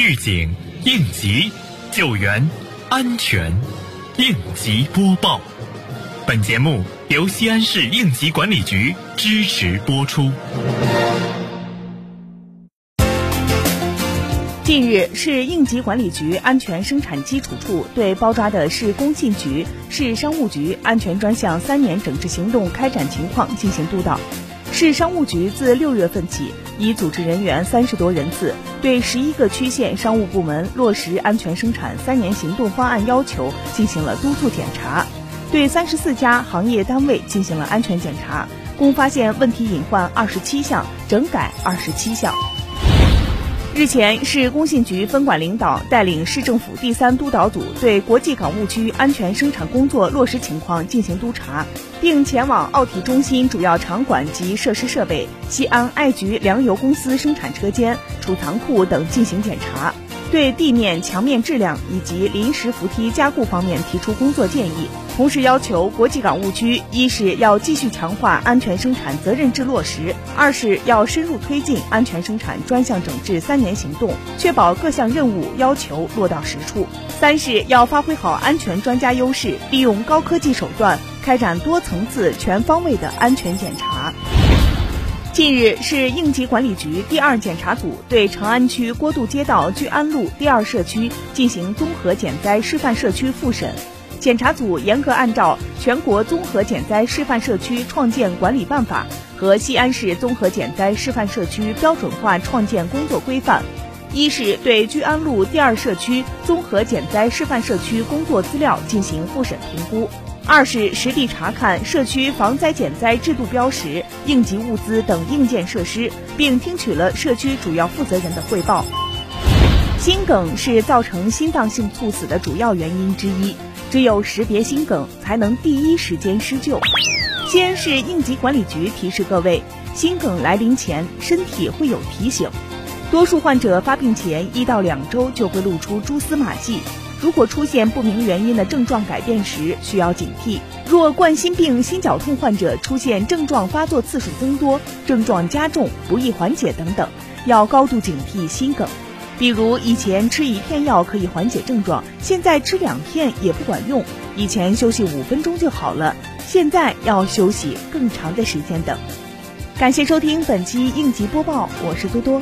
预警、应急、救援、安全，应急播报。本节目由西安市应急管理局支持播出。近日，市应急管理局安全生产基础处对包抓的市工信局、市商务局安全专项三年整治行动开展情况进行督导。市商务局自六月份起，已组织人员三十多人次，对十一个区县商务部门落实安全生产三年行动方案要求进行了督促检查，对三十四家行业单位进行了安全检查，共发现问题隐患二十七项，整改二十七项。日前，市工信局分管领导带领市政府第三督导组对国际港务区安全生产工作落实情况进行督查，并前往奥体中心主要场馆及设施设备、西安爱菊粮油公司生产车间、储藏库等进行检查。对地面、墙面质量以及临时扶梯加固方面提出工作建议，同时要求国际港务区：一是要继续强化安全生产责任制落实；二是要深入推进安全生产专项整治三年行动，确保各项任务要求落到实处；三是要发挥好安全专家优势，利用高科技手段开展多层次、全方位的安全检查。近日，市应急管理局第二检查组对长安区郭渡街道聚安路第二社区进行综合减灾示范社区复审。检查组严格按照《全国综合减灾示范社区创建管理办法》和西安市综合减灾示范社区标准化创建工作规范，一是对聚安路第二社区综合减灾示范社区工作资料进行复审评估。二是实地查看社区防灾减灾制度标识、应急物资等硬件设施，并听取了社区主要负责人的汇报。心梗是造成心脏性猝死的主要原因之一，只有识别心梗，才能第一时间施救。西安市应急管理局提示各位，心梗来临前，身体会有提醒，多数患者发病前一到两周就会露出蛛丝马迹。如果出现不明原因的症状改变时，需要警惕。若冠心病、心绞痛患者出现症状发作次数增多、症状加重、不易缓解等等，要高度警惕心梗。比如以前吃一片药可以缓解症状，现在吃两片也不管用；以前休息五分钟就好了，现在要休息更长的时间等。感谢收听本期应急播报，我是多多。